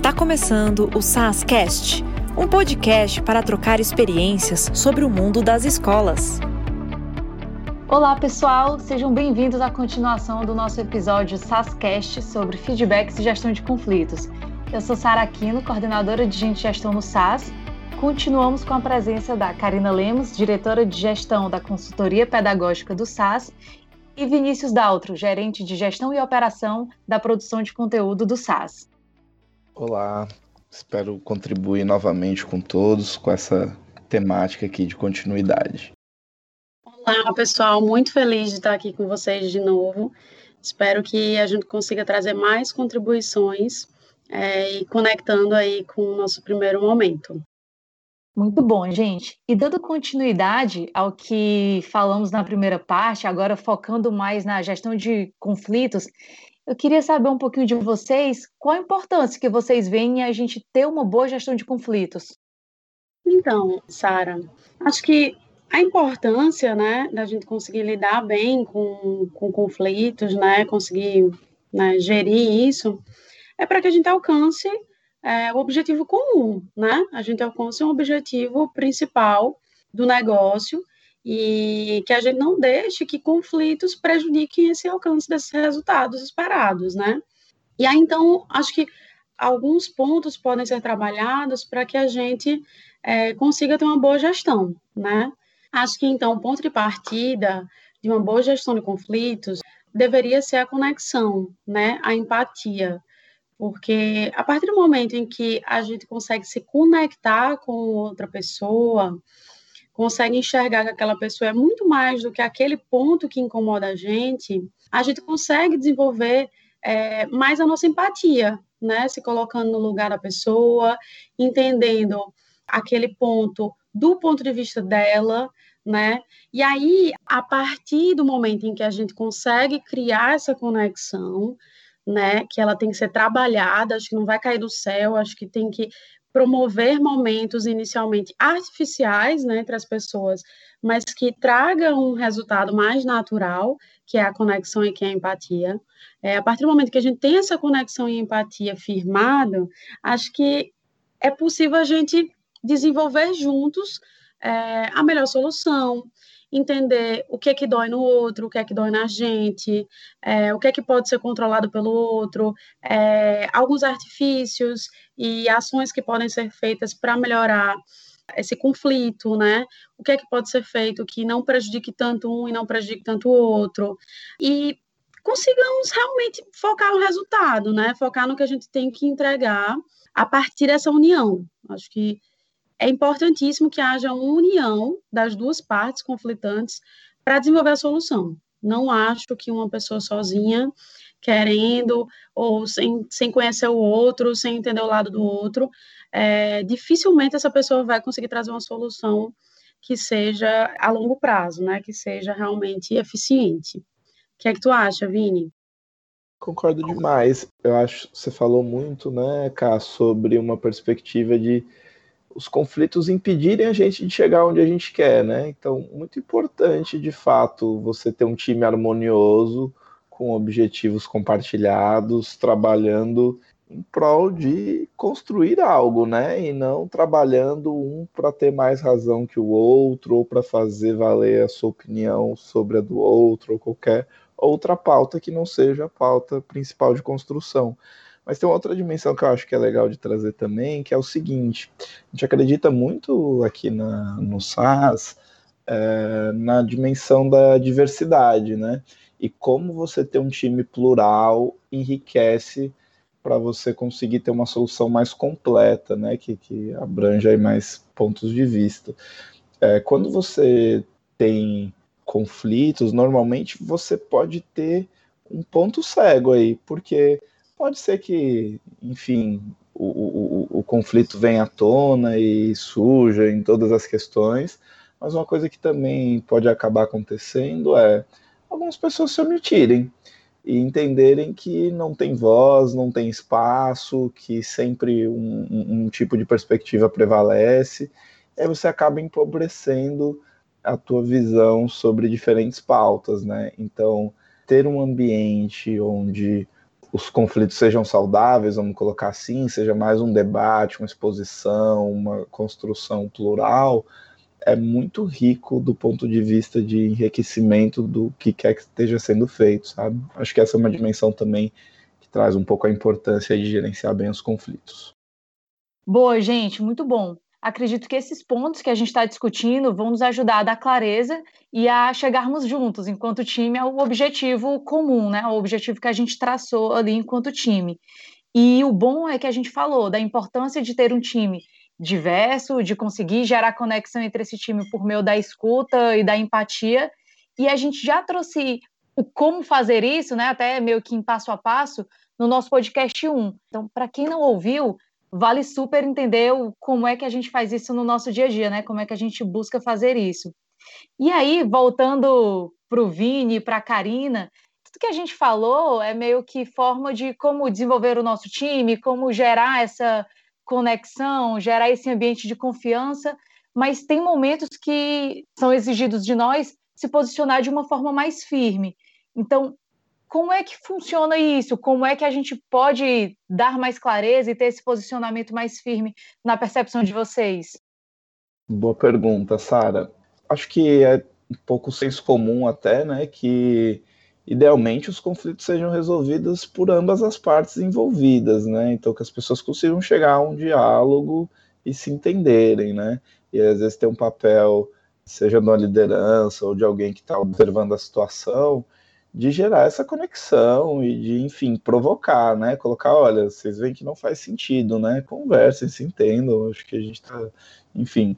Está começando o SASCast, um podcast para trocar experiências sobre o mundo das escolas. Olá, pessoal, sejam bem-vindos à continuação do nosso episódio SASCast sobre feedbacks e gestão de conflitos. Eu sou Sara Aquino, coordenadora de Gente Gestão no SAS. Continuamos com a presença da Karina Lemos, diretora de gestão da consultoria pedagógica do SAS, e Vinícius Daltro, gerente de gestão e operação da produção de conteúdo do SAS. Olá, espero contribuir novamente com todos com essa temática aqui de continuidade. Olá, pessoal, muito feliz de estar aqui com vocês de novo. Espero que a gente consiga trazer mais contribuições é, e conectando aí com o nosso primeiro momento. Muito bom, gente. E dando continuidade ao que falamos na primeira parte, agora focando mais na gestão de conflitos, eu queria saber um pouquinho de vocês, qual a importância que vocês veem em a gente ter uma boa gestão de conflitos? Então, Sara, acho que a importância, né, da gente conseguir lidar bem com, com conflitos, né, conseguir né, gerir isso, é para que a gente alcance é, o objetivo comum, né? A gente alcance um objetivo principal do negócio e que a gente não deixe que conflitos prejudiquem esse alcance desses resultados esperados, né? E aí, então, acho que alguns pontos podem ser trabalhados para que a gente é, consiga ter uma boa gestão, né? Acho que, então, o ponto de partida de uma boa gestão de conflitos deveria ser a conexão, né? A empatia. Porque a partir do momento em que a gente consegue se conectar com outra pessoa, consegue enxergar que aquela pessoa é muito mais do que aquele ponto que incomoda a gente, a gente consegue desenvolver é, mais a nossa empatia, né? Se colocando no lugar da pessoa, entendendo aquele ponto do ponto de vista dela, né? E aí, a partir do momento em que a gente consegue criar essa conexão, né, que ela tem que ser trabalhada, acho que não vai cair do céu, acho que tem que promover momentos inicialmente artificiais né, entre as pessoas, mas que traga um resultado mais natural, que é a conexão e que é a empatia. É, a partir do momento que a gente tem essa conexão e empatia firmado, acho que é possível a gente desenvolver juntos é, a melhor solução, entender o que é que dói no outro, o que é que dói na gente, é, o que é que pode ser controlado pelo outro, é, alguns artifícios e ações que podem ser feitas para melhorar esse conflito, né? O que é que pode ser feito que não prejudique tanto um e não prejudique tanto o outro. E consigamos realmente focar no resultado, né? Focar no que a gente tem que entregar a partir dessa união. Acho que é importantíssimo que haja uma união das duas partes conflitantes para desenvolver a solução. Não acho que uma pessoa sozinha, querendo, ou sem, sem conhecer o outro, sem entender o lado do outro, é, dificilmente essa pessoa vai conseguir trazer uma solução que seja a longo prazo, né? Que seja realmente eficiente. O que é que tu acha, Vini? Concordo demais. Eu acho que você falou muito, né, Cá, sobre uma perspectiva de os conflitos impedirem a gente de chegar onde a gente quer, né? Então, muito importante, de fato, você ter um time harmonioso, com objetivos compartilhados, trabalhando em prol de construir algo, né? E não trabalhando um para ter mais razão que o outro, ou para fazer valer a sua opinião sobre a do outro, ou qualquer outra pauta que não seja a pauta principal de construção. Mas tem outra dimensão que eu acho que é legal de trazer também, que é o seguinte: a gente acredita muito aqui na, no SAS é, na dimensão da diversidade, né? E como você ter um time plural enriquece para você conseguir ter uma solução mais completa, né? Que, que abrange mais pontos de vista. É, quando você tem conflitos, normalmente você pode ter um ponto cego aí, porque pode ser que, enfim, o, o, o conflito venha à tona e suja em todas as questões, mas uma coisa que também pode acabar acontecendo é algumas pessoas se omitirem e entenderem que não tem voz, não tem espaço, que sempre um, um, um tipo de perspectiva prevalece, e aí você acaba empobrecendo a tua visão sobre diferentes pautas, né? Então, ter um ambiente onde os conflitos sejam saudáveis, vamos colocar assim, seja mais um debate, uma exposição, uma construção plural, é muito rico do ponto de vista de enriquecimento do que quer que esteja sendo feito, sabe? Acho que essa é uma dimensão também que traz um pouco a importância de gerenciar bem os conflitos. Boa, gente, muito bom. Acredito que esses pontos que a gente está discutindo vão nos ajudar a dar clareza e a chegarmos juntos enquanto time ao objetivo comum, né? O objetivo que a gente traçou ali enquanto time. E o bom é que a gente falou da importância de ter um time diverso, de conseguir gerar conexão entre esse time por meio da escuta e da empatia. E a gente já trouxe o como fazer isso, né, até meio que em passo a passo, no nosso podcast 1. Então, para quem não ouviu, vale super entender o, como é que a gente faz isso no nosso dia a dia, né? Como é que a gente busca fazer isso. E aí, voltando para o Vini, para a Karina, tudo que a gente falou é meio que forma de como desenvolver o nosso time, como gerar essa conexão, gerar esse ambiente de confiança, mas tem momentos que são exigidos de nós se posicionar de uma forma mais firme. Então, como é que funciona isso? Como é que a gente pode dar mais clareza e ter esse posicionamento mais firme na percepção de vocês? Boa pergunta, Sara. Acho que é um pouco senso comum até, né, que idealmente os conflitos sejam resolvidos por ambas as partes envolvidas, né? Então que as pessoas consigam chegar a um diálogo e se entenderem, né? E às vezes tem um papel, seja de uma liderança ou de alguém que está observando a situação, de gerar essa conexão e de, enfim, provocar, né? Colocar, olha, vocês veem que não faz sentido, né? Conversem, se entendam. Acho que a gente está, enfim,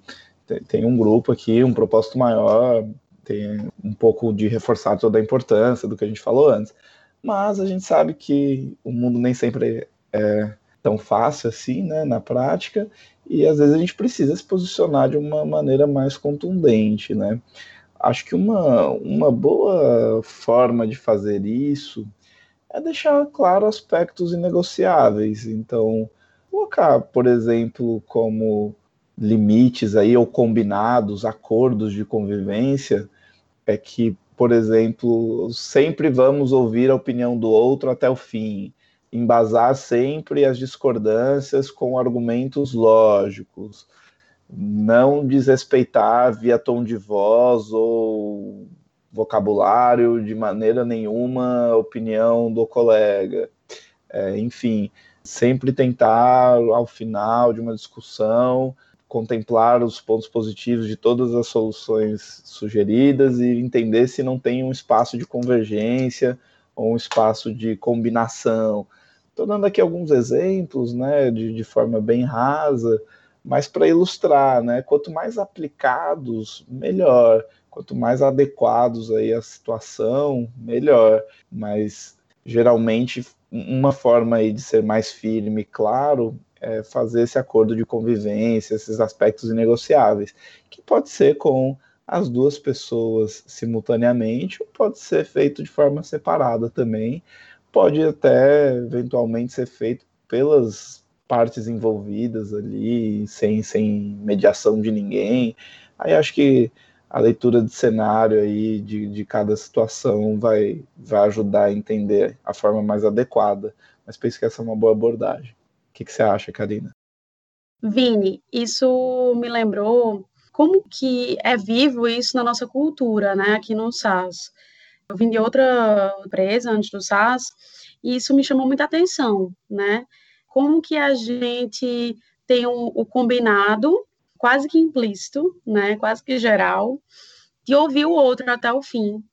tem um grupo aqui, um propósito maior, tem um pouco de reforçar toda a importância do que a gente falou antes. Mas a gente sabe que o mundo nem sempre é tão fácil assim, né, na prática, e às vezes a gente precisa se posicionar de uma maneira mais contundente, né? Acho que uma, uma boa forma de fazer isso é deixar claro aspectos inegociáveis. Então, colocar, por exemplo, como limites aí ou combinados, acordos de convivência, é que, por exemplo, sempre vamos ouvir a opinião do outro até o fim, embasar sempre as discordâncias com argumentos lógicos, não desrespeitar via tom de voz ou vocabulário de maneira nenhuma a opinião do colega. É, enfim, sempre tentar, ao final de uma discussão, contemplar os pontos positivos de todas as soluções sugeridas e entender se não tem um espaço de convergência ou um espaço de combinação. Estou dando aqui alguns exemplos, né, de, de forma bem rasa, mas para ilustrar, né, quanto mais aplicados, melhor. Quanto mais adequados aí à situação, melhor. Mas geralmente uma forma aí de ser mais firme e claro é, fazer esse acordo de convivência, esses aspectos inegociáveis, que pode ser com as duas pessoas simultaneamente, ou pode ser feito de forma separada também, pode até eventualmente ser feito pelas partes envolvidas ali, sem, sem mediação de ninguém. Aí acho que a leitura de cenário aí de, de cada situação vai, vai ajudar a entender a forma mais adequada. Mas penso que essa é uma boa abordagem. O que, que você acha, Karina? Vini, isso me lembrou como que é vivo isso na nossa cultura, né, aqui no SAS. Eu vim de outra empresa antes do SAS e isso me chamou muita atenção, né? Como que a gente tem um, o combinado, quase que implícito, né, quase que geral, de ouvir o outro até o fim,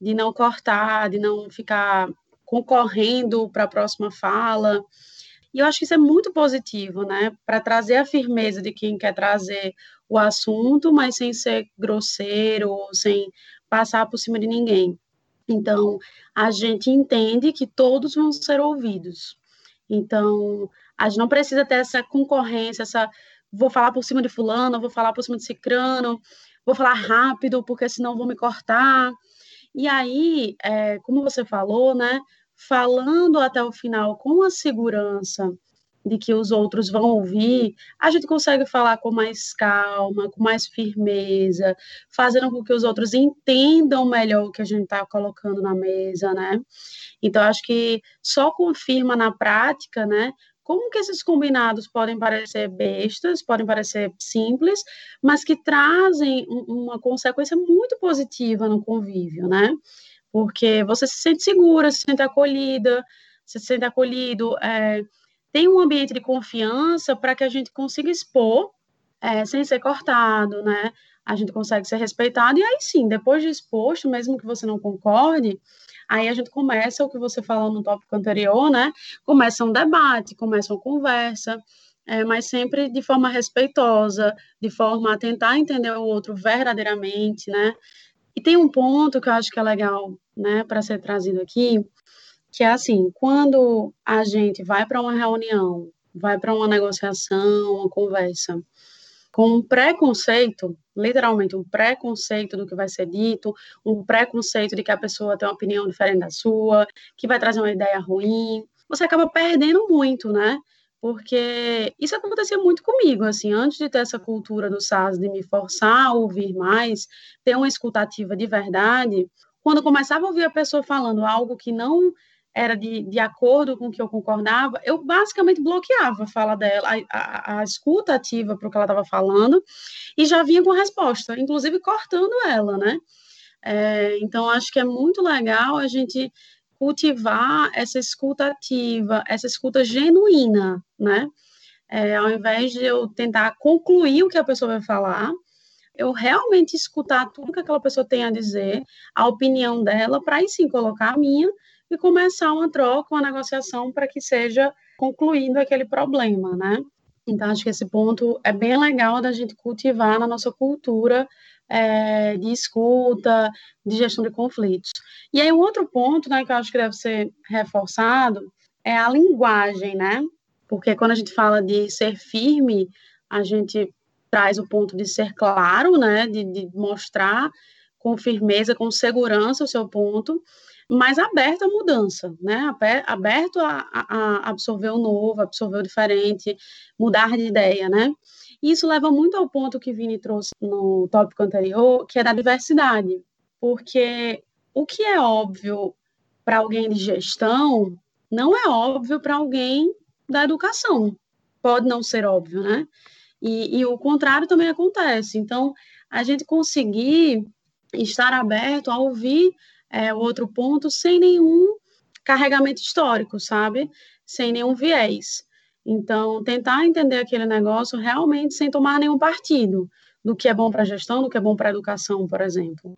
de não cortar, de não ficar concorrendo para a próxima fala, e eu acho que isso é muito positivo, né? Para trazer a firmeza de quem quer trazer o assunto, mas sem ser grosseiro, sem passar por cima de ninguém. Então, a gente entende que todos vão ser ouvidos. Então, a gente não precisa ter essa concorrência, essa vou falar por cima de fulano, vou falar por cima de cicrano, vou falar rápido, porque senão vou me cortar. E aí, é, como você falou, né? falando até o final com a segurança de que os outros vão ouvir, a gente consegue falar com mais calma, com mais firmeza, fazendo com que os outros entendam melhor o que a gente está colocando na mesa, né? Então, acho que só confirma na prática, né? Como que esses combinados podem parecer bestas, podem parecer simples, mas que trazem uma consequência muito positiva no convívio, né? Porque você se sente segura, se sente acolhida, se sente acolhido, é, tem um ambiente de confiança para que a gente consiga expor é, sem ser cortado, né? A gente consegue ser respeitado, e aí sim, depois de exposto, mesmo que você não concorde, aí a gente começa o que você falou no tópico anterior, né? Começa um debate, começa uma conversa, é, mas sempre de forma respeitosa, de forma a tentar entender o outro verdadeiramente, né? E tem um ponto que eu acho que é legal, né, para ser trazido aqui, que é assim, quando a gente vai para uma reunião, vai para uma negociação, uma conversa, com um preconceito, literalmente um preconceito do que vai ser dito, um preconceito de que a pessoa tem uma opinião diferente da sua, que vai trazer uma ideia ruim, você acaba perdendo muito, né? Porque isso acontecia muito comigo, assim, antes de ter essa cultura do SAS de me forçar a ouvir mais, ter uma escutativa de verdade, quando começava a ouvir a pessoa falando algo que não era de, de acordo com o que eu concordava, eu basicamente bloqueava a fala dela, a, a, a escuta ativa para o que ela estava falando, e já vinha com resposta, inclusive cortando ela, né? É, então, acho que é muito legal a gente cultivar essa escuta ativa, essa escuta genuína, né? É, ao invés de eu tentar concluir o que a pessoa vai falar, eu realmente escutar tudo que aquela pessoa tem a dizer, a opinião dela, para aí sim colocar a minha e começar uma troca, uma negociação para que seja concluído aquele problema, né? Então, acho que esse ponto é bem legal da gente cultivar na nossa cultura é, de escuta, de gestão de conflitos. E aí, um outro ponto, né, que eu acho que deve ser reforçado é a linguagem, né? Porque quando a gente fala de ser firme, a gente traz o ponto de ser claro, né, de, de mostrar com firmeza, com segurança o seu ponto, mas aberto à mudança, né? Aberto a, a, absorver o novo, absorver o diferente, mudar de ideia, né? E isso leva muito ao ponto que Vini trouxe no tópico anterior, que é da diversidade, porque o que é óbvio para alguém de gestão não é óbvio para alguém da educação. Pode não ser óbvio, né? E, e o contrário também acontece. Então, a gente conseguir estar aberto a ouvir é, outro ponto sem nenhum carregamento histórico, sabe? Sem nenhum viés. Então, tentar entender aquele negócio realmente sem tomar nenhum partido do que é bom para a gestão, do que é bom para a educação, por exemplo.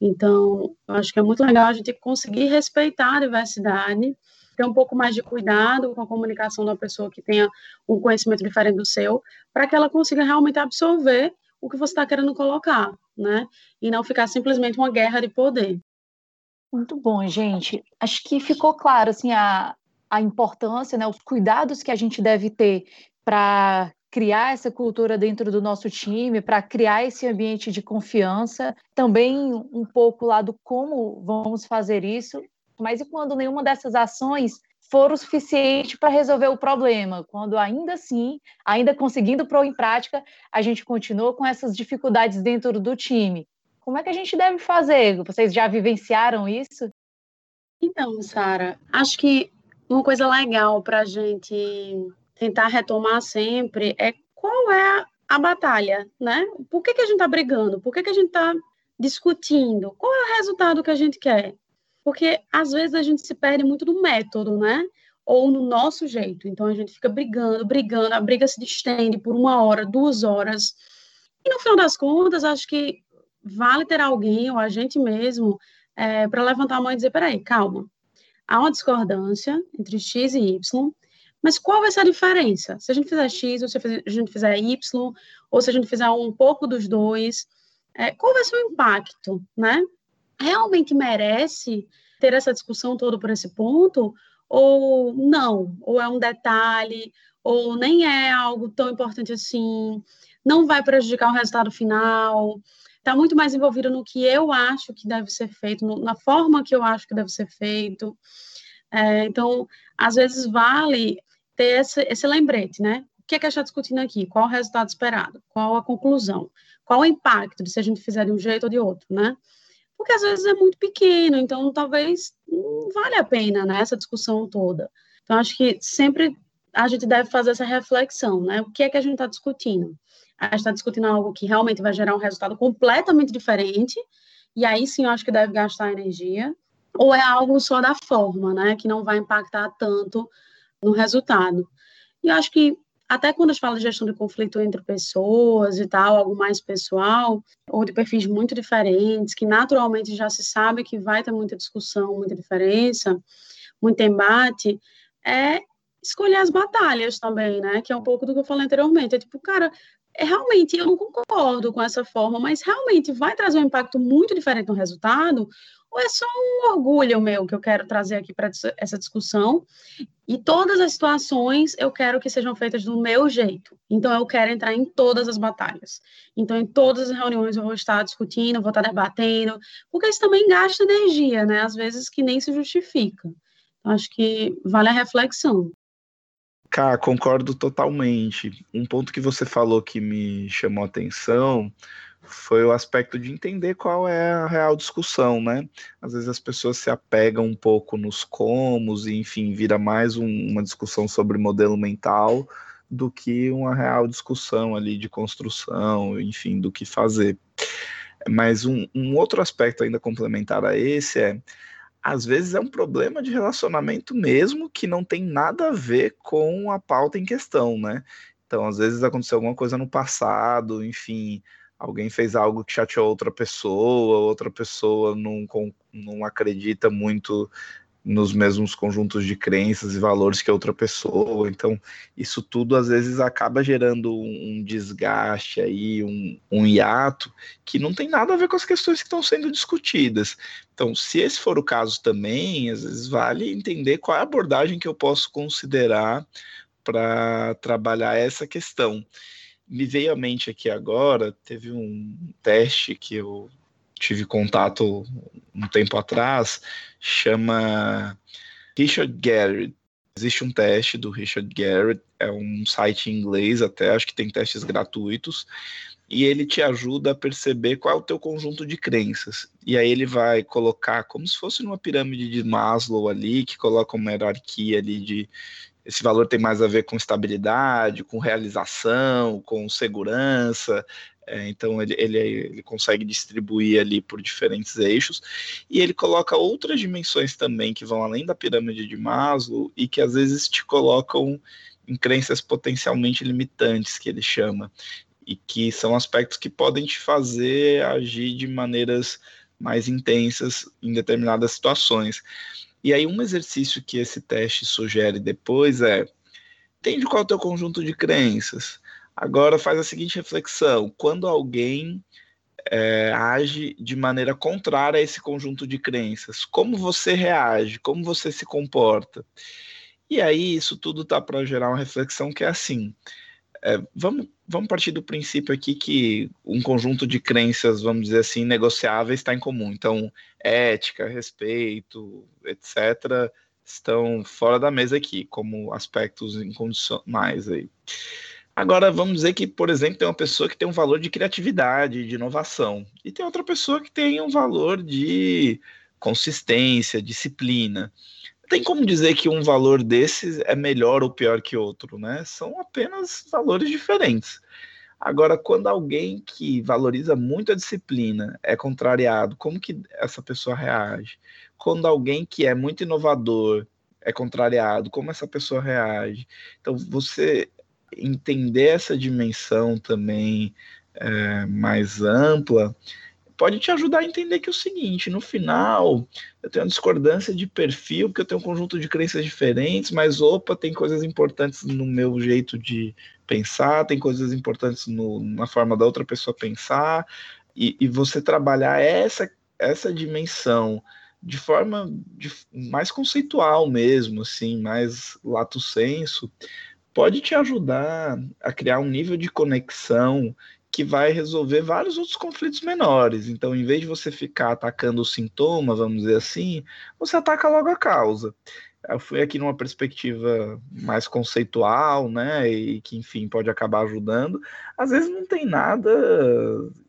Então, acho que é muito legal a gente conseguir respeitar a diversidade, ter um pouco mais de cuidado com a comunicação da pessoa que tenha um conhecimento diferente do seu, para que ela consiga realmente absorver o que você está querendo colocar, né? E não ficar simplesmente uma guerra de poder. Muito bom, gente. Acho que ficou claro assim a, a importância, né, os cuidados que a gente deve ter para criar essa cultura dentro do nosso time, para criar esse ambiente de confiança. Também um pouco lá do como vamos fazer isso, mas e quando nenhuma dessas ações for o suficiente para resolver o problema, quando ainda assim, ainda conseguindo pôr em prática, a gente continua com essas dificuldades dentro do time. Como é que a gente deve fazer? Vocês já vivenciaram isso? Então, Sara, acho que uma coisa legal para a gente tentar retomar sempre é qual é a batalha, né? Por que, que a gente está brigando? Por que, que a gente está discutindo? Qual é o resultado que a gente quer? Porque às vezes a gente se perde muito do método, né? Ou no nosso jeito. Então a gente fica brigando, brigando, a briga se estende por uma hora, duas horas. E no final das contas, acho que vale ter alguém, ou a gente mesmo, é, para levantar a mão e dizer: peraí, calma, há uma discordância entre X e Y, mas qual vai ser a diferença? Se a gente fizer X, ou se a gente fizer Y, ou se a gente fizer um pouco dos dois, é, qual vai ser o impacto, né? Realmente merece ter essa discussão toda por esse ponto? Ou não? Ou é um detalhe? Ou nem é algo tão importante assim? Não vai prejudicar o resultado final? Está muito mais envolvido no que eu acho que deve ser feito, no, na forma que eu acho que deve ser feito. É, então, às vezes vale ter esse, esse lembrete, né? O que é que a gente está discutindo aqui? Qual o resultado esperado? Qual a conclusão? Qual o impacto de se a gente fizer de um jeito ou de outro, né? Porque às vezes é muito pequeno, então talvez não vale a pena, né, essa discussão toda. Então, acho que sempre a gente deve fazer essa reflexão, né? O que é que a gente está discutindo? A gente está discutindo algo que realmente vai gerar um resultado completamente diferente, e aí sim eu acho que deve gastar energia, ou é algo só da forma, né? Que não vai impactar tanto no resultado. E eu acho que até quando a gente fala de gestão de conflito entre pessoas e tal, algo mais pessoal, ou de perfis muito diferentes, que naturalmente já se sabe que vai ter muita discussão, muita diferença, muito embate, é escolher as batalhas também, né? Que é um pouco do que eu falei anteriormente. É tipo, cara, é, realmente eu não concordo com essa forma, mas realmente vai trazer um impacto muito diferente no resultado, ou é só um orgulho meu que eu quero trazer aqui para essa discussão? E todas as situações eu quero que sejam feitas do meu jeito. Então eu quero entrar em todas as batalhas. Então em todas as reuniões eu vou estar discutindo, vou estar debatendo, porque isso também gasta energia, né? Às vezes que nem se justifica. Acho que vale a reflexão. Cá, concordo totalmente. Um ponto que você falou que me chamou a atenção foi o aspecto de entender qual é a real discussão, né? Às vezes as pessoas se apegam um pouco nos comos e, enfim, vira mais um, uma discussão sobre modelo mental do que uma real discussão ali de construção, enfim, do que fazer. Mas um, um outro aspecto ainda complementar a esse é às vezes é um problema de relacionamento mesmo que não tem nada a ver com a pauta em questão, né? Então, às vezes aconteceu alguma coisa no passado, enfim, alguém fez algo que chateou outra pessoa, outra pessoa não, não acredita muito nos mesmos conjuntos de crenças e valores que a outra pessoa. Então, isso tudo às vezes acaba gerando um desgaste aí, um, um hiato que não tem nada a ver com as questões que estão sendo discutidas. Então, se esse for o caso também, às vezes vale entender qual é a abordagem que eu posso considerar para trabalhar essa questão. Me veio à mente aqui agora, teve um teste que eu tive contato um tempo atrás, chama Richard Garrett. Existe um teste do Richard Garrett, é um site em inglês até, acho que tem testes gratuitos, e ele te ajuda a perceber qual é o teu conjunto de crenças. E aí ele vai colocar como se fosse numa pirâmide de Maslow ali, que coloca uma hierarquia ali de esse valor tem mais a ver com estabilidade, com realização, com segurança, é, então ele, ele, ele, consegue distribuir ali por diferentes eixos e ele coloca outras dimensões também que vão além da pirâmide de Maslow e que às vezes te colocam em crenças potencialmente limitantes, que ele chama, e que são aspectos que podem te fazer agir de maneiras mais intensas em determinadas situações. E aí um exercício que esse teste sugere depois é entende qual é o teu conjunto de crenças Agora faz a seguinte reflexão: quando alguém é, age de maneira contrária a esse conjunto de crenças, como você reage, como você se comporta? E aí isso tudo tá para gerar uma reflexão que é assim. É, vamos, vamos partir do princípio aqui que um conjunto de crenças, vamos dizer assim, negociáveis está em comum. Então, ética, respeito, etc., estão fora da mesa aqui, como aspectos incondicionais aí. Agora, vamos dizer que, por exemplo, tem uma pessoa que tem um valor de criatividade, de inovação, e tem outra pessoa que tem um valor de consistência, disciplina. Tem como dizer que um valor desses é melhor ou pior que outro, né? São apenas valores diferentes. Agora, quando alguém que valoriza muito a disciplina é contrariado, como que essa pessoa reage? Quando alguém que é muito inovador é contrariado, como essa pessoa reage? Então, você entender essa dimensão também é, mais ampla pode te ajudar a entender que é o seguinte, no final, eu tenho uma discordância de perfil, porque eu tenho um conjunto de crenças diferentes, mas opa, tem coisas importantes no meu jeito de pensar, tem coisas importantes no, na forma da outra pessoa pensar, e, e você trabalhar essa, essa dimensão de forma de, mais conceitual mesmo, assim, mais lato senso, pode te ajudar a criar um nível de conexão que vai resolver vários outros conflitos menores. Então, em vez de você ficar atacando o sintoma, vamos dizer assim, você ataca logo a causa. eu fui aqui numa perspectiva mais conceitual, né, e que, enfim, pode acabar ajudando. Às vezes não tem nada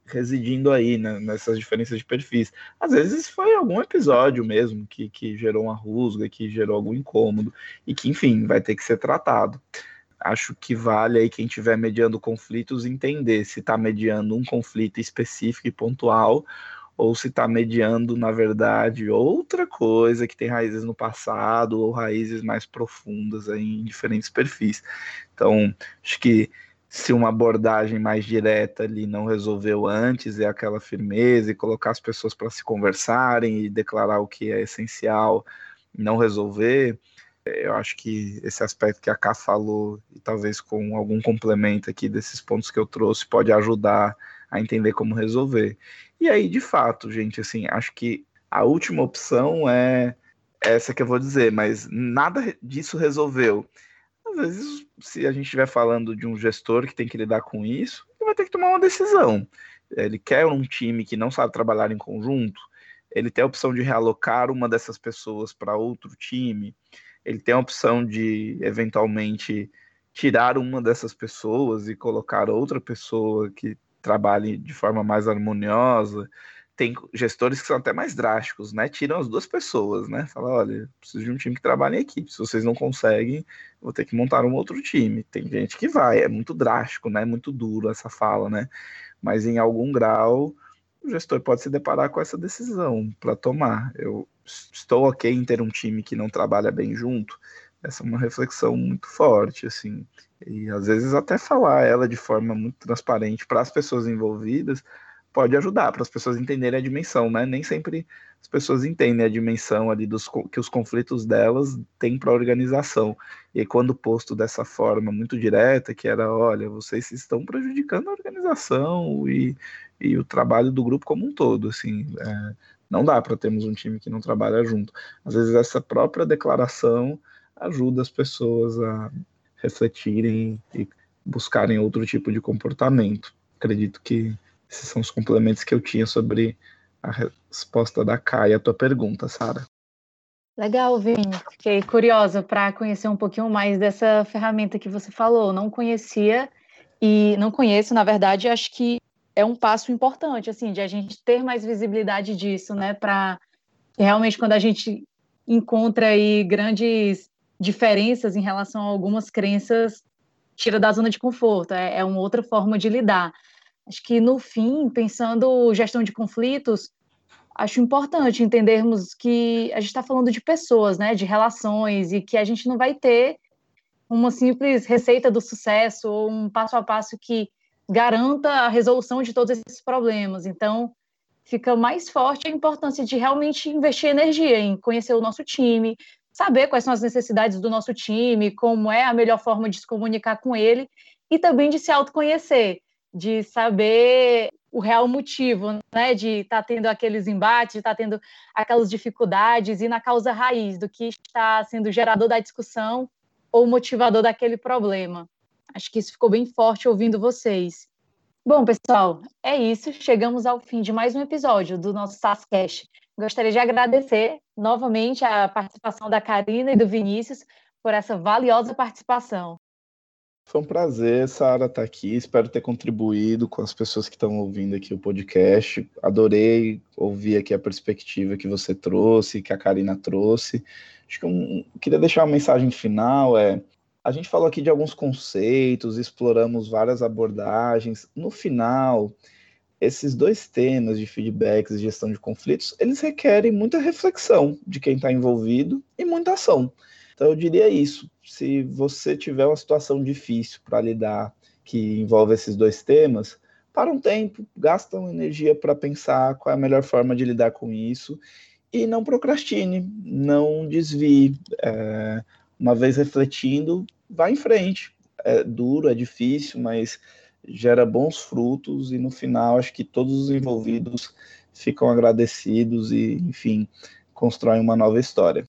residindo aí né, nessas diferenças de perfis. Às vezes foi algum episódio mesmo que, que gerou uma rusga, que gerou algum incômodo, e que, enfim, vai ter que ser tratado. Acho que vale aí quem estiver mediando conflitos entender se está mediando um conflito específico e pontual ou se está mediando, na verdade, outra coisa que tem raízes no passado ou raízes mais profundas em diferentes perfis. Então, acho que se uma abordagem mais direta ali não resolveu antes, é aquela firmeza e colocar as pessoas para se conversarem e declarar o que é essencial, não resolver. Eu acho que esse aspecto que a Ká falou, e talvez com algum complemento aqui desses pontos que eu trouxe, pode ajudar a entender como resolver. E aí, de fato, gente, assim, acho que a última opção é essa que eu vou dizer, mas nada disso resolveu. Às vezes, se a gente estiver falando de um gestor que tem que lidar com isso, ele vai ter que tomar uma decisão. Ele quer um time que não sabe trabalhar em conjunto, ele tem a opção de realocar uma dessas pessoas para outro time, ele tem a opção de, eventualmente, tirar uma dessas pessoas e colocar outra pessoa que trabalhe de forma mais harmoniosa. Tem gestores que são até mais drásticos, né? Tiram as duas pessoas, né? Fala, olha, preciso de um time que trabalhe em equipe. Se vocês não conseguem, vou ter que montar um outro time. Tem gente que vai, é muito drástico, né? Muito duro essa fala, né? Mas em algum grau, o gestor pode se deparar com essa decisão para tomar. Eu estou ok em ter um time que não trabalha bem junto. Essa é uma reflexão muito forte, assim. E às vezes até falar ela de forma muito transparente para as pessoas envolvidas pode ajudar para as pessoas entenderem a dimensão, né? Nem sempre as pessoas entendem a dimensão ali dos que os conflitos delas têm para a organização. E quando posto dessa forma muito direta, que era, olha, vocês estão prejudicando a organização e, e o trabalho do grupo como um todo, assim, é, não dá para termos um time que não trabalha junto. Às vezes essa própria declaração ajuda as pessoas a refletirem e buscarem outro tipo de comportamento. Acredito que esses são os complementos que eu tinha sobre a resposta da Kai à tua pergunta, Sara. Legal, Vini. Fiquei curiosa para conhecer um pouquinho mais dessa ferramenta que você falou. Não conhecia e não conheço, na verdade, acho que é um passo importante, assim, de a gente ter mais visibilidade disso, né? Para realmente quando a gente encontra aí grandes diferenças em relação a algumas crenças tira da zona de conforto, é, é uma outra forma de lidar. Acho que no fim, pensando gestão de conflitos, acho importante entendermos que a gente está falando de pessoas, né, de relações, e que a gente não vai ter uma simples receita do sucesso ou um passo a passo que garanta a resolução de todos esses problemas. Então, fica mais forte a importância de realmente investir energia em conhecer o nosso time, saber quais são as necessidades do nosso time, como é a melhor forma de se comunicar com ele e também de se autoconhecer, de saber o real motivo, né, de estar tá tendo aqueles embates, de estar tá tendo aquelas dificuldades e na causa raiz do que está sendo gerador da discussão ou motivador daquele problema. Acho que isso ficou bem forte ouvindo vocês. Bom, pessoal, é isso. Chegamos ao fim de mais um episódio do nosso SASCast. Gostaria de agradecer novamente a participação da Karina e do Vinícius por essa valiosa participação. Foi um prazer, Sara, estar aqui. Espero ter contribuído com as pessoas que estão ouvindo aqui o podcast. Adorei ouvir aqui a perspectiva que você trouxe, que a Karina trouxe. Acho que eu queria deixar uma mensagem final. É, a gente falou aqui de alguns conceitos, exploramos várias abordagens. No final, esses dois temas de feedbacks e gestão de conflitos, eles requerem muita reflexão de quem está envolvido e muita ação. Então eu diria isso, se você tiver uma situação difícil para lidar que envolve esses dois temas, para um tempo, gasta uma energia para pensar qual é a melhor forma de lidar com isso e não procrastine, não desvie. É, uma vez refletindo, vá em frente. É duro, é difícil, mas gera bons frutos e no final acho que todos os envolvidos ficam agradecidos e, enfim, constroem uma nova história.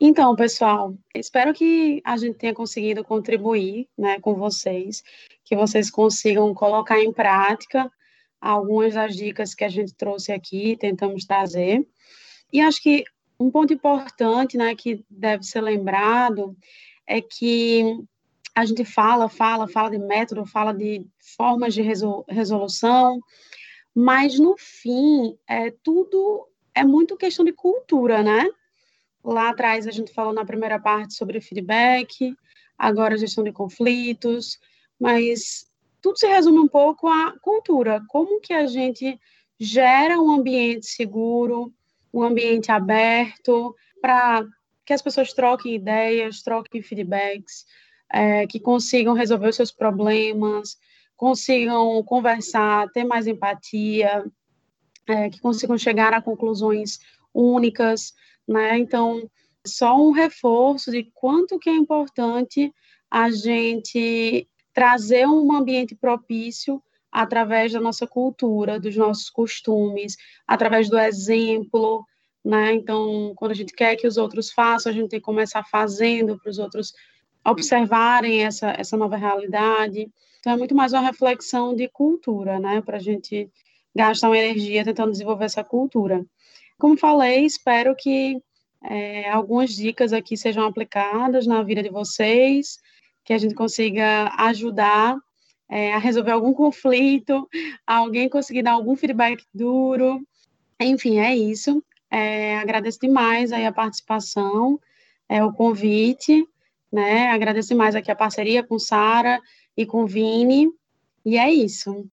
Então, pessoal, espero que a gente tenha conseguido contribuir né, com vocês, que vocês consigam colocar em prática algumas das dicas que a gente trouxe aqui, tentamos trazer. E acho que um ponto importante, né, que deve ser lembrado é que a gente fala, fala, fala de método, fala de formas de resolução, mas no fim, é tudo é muito questão de cultura, né? Lá atrás a gente falou na primeira parte sobre feedback, agora gestão de conflitos, mas tudo se resume um pouco à cultura, como que a gente gera um ambiente seguro, um ambiente aberto para que as pessoas troquem ideias, troquem feedbacks, é, que consigam resolver os seus problemas, consigam conversar, ter mais empatia, é, que consigam chegar a conclusões únicas, né? Então, só um reforço de quanto que é importante a gente trazer um ambiente propício através da nossa cultura, dos nossos costumes, através do exemplo, né? Então, quando a gente quer que os outros façam, a gente tem que começar fazendo para os outros observarem essa, essa nova realidade. Então, é muito mais uma reflexão de cultura, né? Para a gente gastar uma energia tentando desenvolver essa cultura. Como falei, espero que é, algumas dicas aqui sejam aplicadas na vida de vocês, que a gente consiga ajudar é, a resolver algum conflito, alguém conseguir dar algum feedback duro. Enfim, é isso. É, agradeço demais aí a participação, é, o convite, né? Agradeço demais aqui a parceria com Sara e com Vini. E é isso.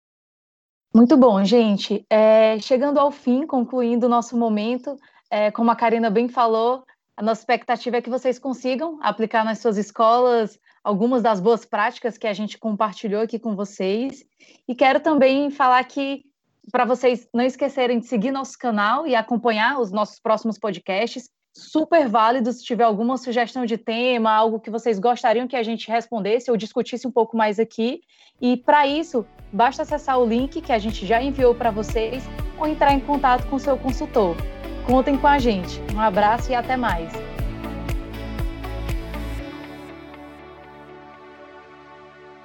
Muito bom, gente. É, chegando ao fim, concluindo o nosso momento, é, como a Karina bem falou, a nossa expectativa é que vocês consigam aplicar nas suas escolas algumas das boas práticas que a gente compartilhou aqui com vocês. E quero também falar que para vocês não esquecerem de seguir nosso canal e acompanhar os nossos próximos podcasts. Super válido se tiver alguma sugestão de tema, algo que vocês gostariam que a gente respondesse ou discutisse um pouco mais aqui. E para isso, basta acessar o link que a gente já enviou para vocês ou entrar em contato com seu consultor. Contem com a gente. Um abraço e até mais.